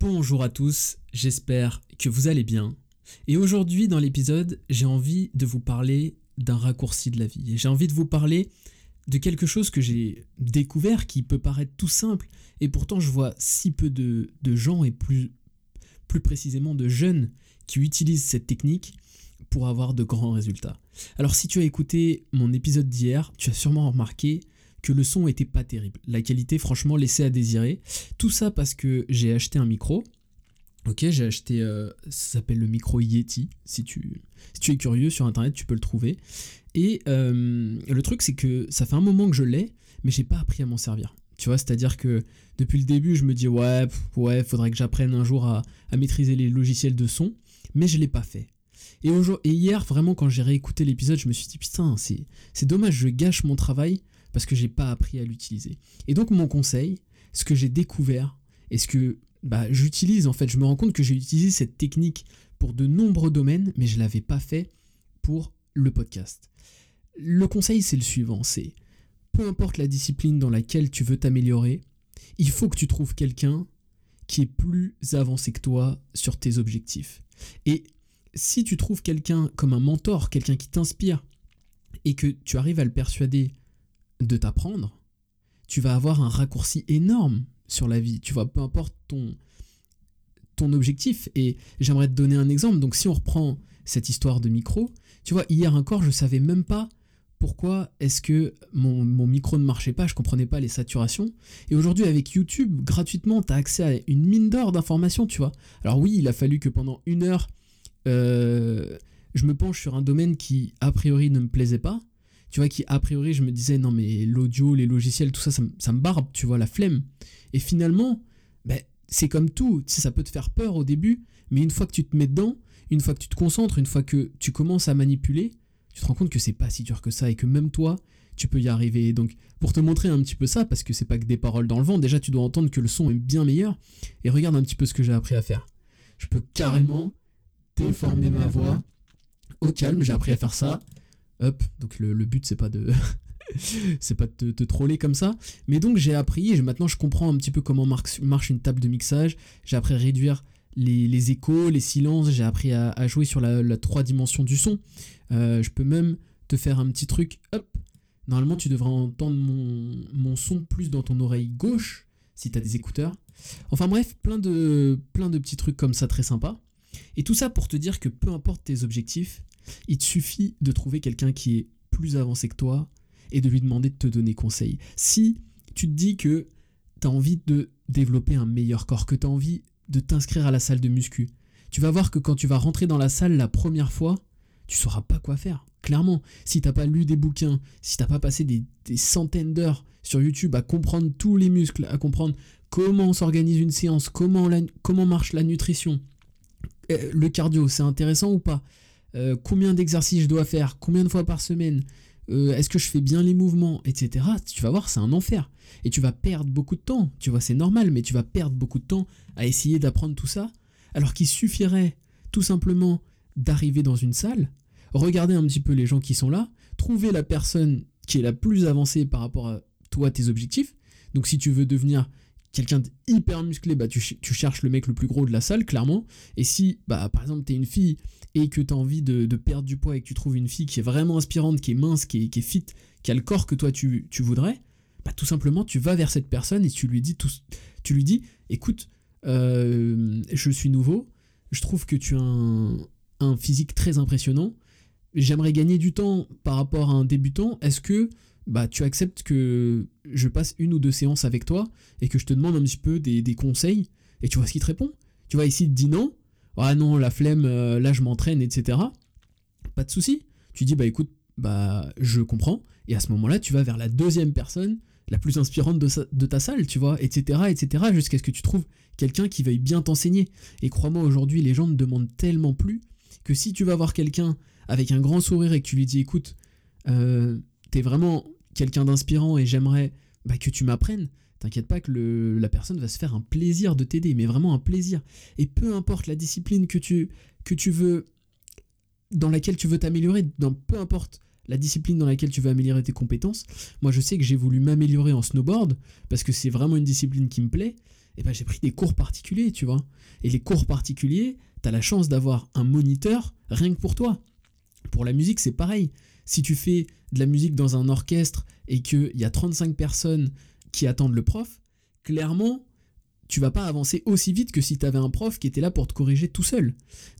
Bonjour à tous, j'espère que vous allez bien. Et aujourd'hui dans l'épisode, j'ai envie de vous parler d'un raccourci de la vie. Et j'ai envie de vous parler de quelque chose que j'ai découvert qui peut paraître tout simple, et pourtant je vois si peu de, gens, et plus précisément de jeunes, qui utilisent cette technique pour avoir de grands résultats. Alors si tu as écouté mon épisode d'hier, tu as sûrement remarqué que le son était pas terrible. La qualité, franchement, laissait à désirer. Tout ça parce que j'ai acheté un micro. Ok, j'ai acheté, euh, ça s'appelle le micro Yeti. Si tu, si tu es curieux sur internet, tu peux le trouver. Et euh, le truc, c'est que ça fait un moment que je l'ai, mais j'ai pas appris à m'en servir. Tu vois, c'est-à-dire que depuis le début, je me dis ouais, ouais, faudrait que j'apprenne un jour à, à, maîtriser les logiciels de son, mais je l'ai pas fait. Et, et hier, vraiment, quand j'ai réécouté l'épisode, je me suis dit putain, c'est dommage, je gâche mon travail parce que j'ai pas appris à l'utiliser. Et donc mon conseil, ce que j'ai découvert et ce que bah, j'utilise en fait, je me rends compte que j'ai utilisé cette technique pour de nombreux domaines, mais je l'avais pas fait pour le podcast. Le conseil c'est le suivant, c'est peu importe la discipline dans laquelle tu veux t'améliorer, il faut que tu trouves quelqu'un qui est plus avancé que toi sur tes objectifs. Et si tu trouves quelqu'un comme un mentor, quelqu'un qui t'inspire, et que tu arrives à le persuader de t'apprendre, tu vas avoir un raccourci énorme sur la vie. Tu vois, peu importe ton, objectif. Et j'aimerais te donner un exemple. Donc, si on reprend cette histoire de micro, tu vois, hier encore, je savais même pas pourquoi est-ce que mon, micro ne marchait pas, je comprenais pas les saturations. Et aujourd'hui, avec YouTube, gratuitement, tu as accès à une mine d'or d'informations, tu vois. Alors oui, il a fallu que pendant une heure, euh, je me penche sur un domaine qui, a priori, ne me plaisait pas tu vois, qui a priori je me disais non mais l'audio, les logiciels, tout ça, ça, me barbe, tu vois, la flemme. Et finalement, ben, c'est comme tout, tu sais, ça peut te faire peur au début, mais une fois que tu te mets dedans, une fois que tu te concentres, une fois que tu commences à manipuler, tu te rends compte que c'est pas si dur que ça et que même toi, tu peux y arriver. Donc, pour te montrer un petit peu ça, parce que c'est pas que des paroles dans le vent, déjà tu dois entendre que le son est bien meilleur, et regarde un petit peu ce que j'ai appris à faire. Je peux carrément déformer ma voix au calme, j'ai appris à faire ça. Hop, donc le, but c'est pas de c'est pas de te, troller comme ça. Mais donc j'ai appris, et maintenant je comprends un petit peu comment marche une table de mixage. J'ai appris à réduire les, échos, les silences, j'ai appris à, jouer sur la, trois dimensions du son. Euh, je peux même te faire un petit truc, hop. Normalement tu devrais entendre mon, son plus dans ton oreille gauche si tu as des écouteurs. Enfin bref, plein de, plein de petits trucs comme ça très sympa. Et tout ça pour te dire que peu importe tes objectifs, il te suffit de trouver quelqu'un qui est plus avancé que toi et de lui demander de te donner conseil. Si tu te dis que tu as envie de développer un meilleur corps, que tu as envie de t'inscrire à la salle de muscu, tu vas voir que quand tu vas rentrer dans la salle la première fois, tu sauras pas quoi faire. Clairement, si t'as pas lu des bouquins, si t'as pas passé des, centaines d'heures sur YouTube à comprendre tous les muscles, à comprendre comment s'organise une séance, comment, comment marche la nutrition, euh, le cardio, c'est intéressant ou pas? Euh, combien d'exercices je dois faire, combien de fois par semaine, euh, est-ce que je fais bien les mouvements, etc. Tu vas voir, c'est un enfer. Et tu vas perdre beaucoup de temps. Tu vois, c'est normal, mais tu vas perdre beaucoup de temps à essayer d'apprendre tout ça, alors qu'il suffirait tout simplement d'arriver dans une salle, regarder un petit peu les gens qui sont là, trouver la personne qui est la plus avancée par rapport à toi, tes objectifs. Donc si tu veux devenir quelqu'un d'hyper musclé, bah tu, cherches le mec le plus gros de la salle, clairement. Et si, bah, par exemple, tu es une fille et que tu as envie de, perdre du poids et que tu trouves une fille qui est vraiment inspirante, qui est mince, qui est, qui est fit, qui a le corps que toi tu, voudrais, bah, tout simplement, tu vas vers cette personne et tu lui dis, tout, tu dis écoute, euh, je suis nouveau, je trouve que tu as un physique très impressionnant, j'aimerais gagner du temps par rapport à un débutant, est-ce que bah, tu acceptes que je passe une ou deux séances avec toi et que je te demande un petit peu des, conseils et tu vois ce qu'il te répond. Tu vois, ici, il te dit non. Ah non, la flemme, euh, là je m'entraîne, etc. Pas de souci. Tu dis, bah écoute, bah je comprends. Et à ce moment-là, tu vas vers la deuxième personne, la plus inspirante de, ta salle, tu vois, etc., etc., jusqu'à ce que tu trouves quelqu'un qui veuille bien t'enseigner. Et crois-moi, aujourd'hui, les gens ne demandent tellement plus que si tu vas voir quelqu'un avec un grand sourire et que tu lui dis, écoute, euh, t'es vraiment quelqu'un d'inspirant et j'aimerais bah, que tu m'apprennes, t'inquiète pas que le, la personne va se faire un plaisir de t'aider, mais vraiment un plaisir. Et peu importe la discipline que tu, que tu veux, dans laquelle tu veux t'améliorer, peu importe la discipline dans laquelle tu veux améliorer tes compétences. Moi, je sais que j'ai voulu m'améliorer en snowboard parce que c'est vraiment une discipline qui me plaît. et ben j'ai pris des cours particuliers, tu vois. Et les cours particuliers, tu as la chance d'avoir un moniteur rien que pour toi. Pour la musique, c'est pareil. Si tu fais de la musique dans un orchestre et qu'il y a 35 personnes qui attendent le prof, clairement, tu vas pas avancer aussi vite que si tu avais un prof qui était là pour te corriger tout seul.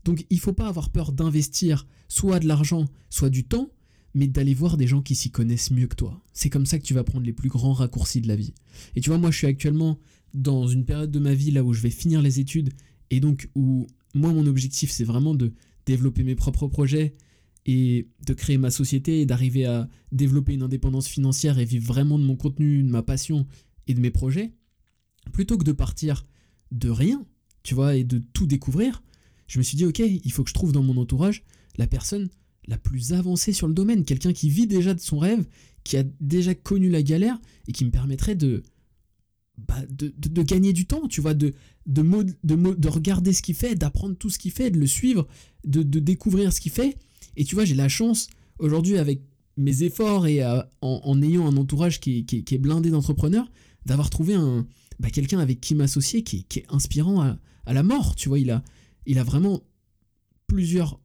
Donc il faut pas avoir peur d'investir soit de l'argent, soit du temps, mais d'aller voir des gens qui s'y connaissent mieux que toi. C'est comme ça que tu vas prendre les plus grands raccourcis de la vie. Et tu vois, moi je suis actuellement dans une période de ma vie là où je vais finir les études et donc où moi mon objectif c'est vraiment de développer mes propres projets et de créer ma société et d'arriver à développer une indépendance financière et vivre vraiment de mon contenu, de ma passion et de mes projets plutôt que de partir de rien, tu vois, et de tout découvrir, je me suis dit, ok, il faut que je trouve dans mon entourage la personne la plus avancée sur le domaine, quelqu'un qui vit déjà de son rêve, qui a déjà connu la galère et qui me permettrait de, bah, de, gagner du temps, tu vois, de, de, de, de regarder ce qu'il fait, d'apprendre tout ce qu'il fait, de le suivre, de, découvrir ce qu'il fait. Et tu vois, j'ai la chance aujourd'hui avec mes efforts et euh, en, ayant un entourage qui, est blindé d'entrepreneurs, d'avoir trouvé bah, quelqu'un avec qui m'associer qui, est inspirant à, la mort. Tu vois, il a, il a vraiment plusieurs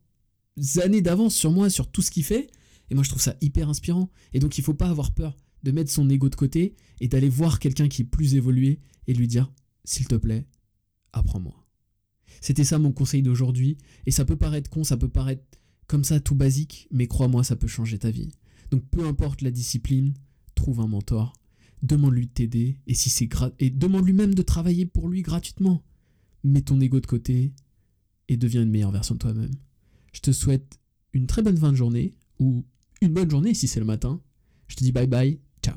années d'avance sur moi, sur tout ce qu'il fait. Et moi, je trouve ça hyper inspirant. Et donc, il faut pas avoir peur de mettre son ego de côté et d'aller voir quelqu'un qui est plus évolué et lui dire, s'il te plaît, apprends-moi. C'était ça mon conseil d'aujourd'hui. Et ça peut paraître con, ça peut paraître comme ça tout basique, mais crois-moi, ça peut changer ta vie. Donc peu importe la discipline, trouve un mentor demande-lui de t'aider, et si c'est et demande-lui même de travailler pour lui gratuitement. Mets ton ego de côté et deviens une meilleure version de toi-même. Je te souhaite une très bonne fin de journée, ou une bonne journée si c'est le matin. Je te dis bye bye, ciao.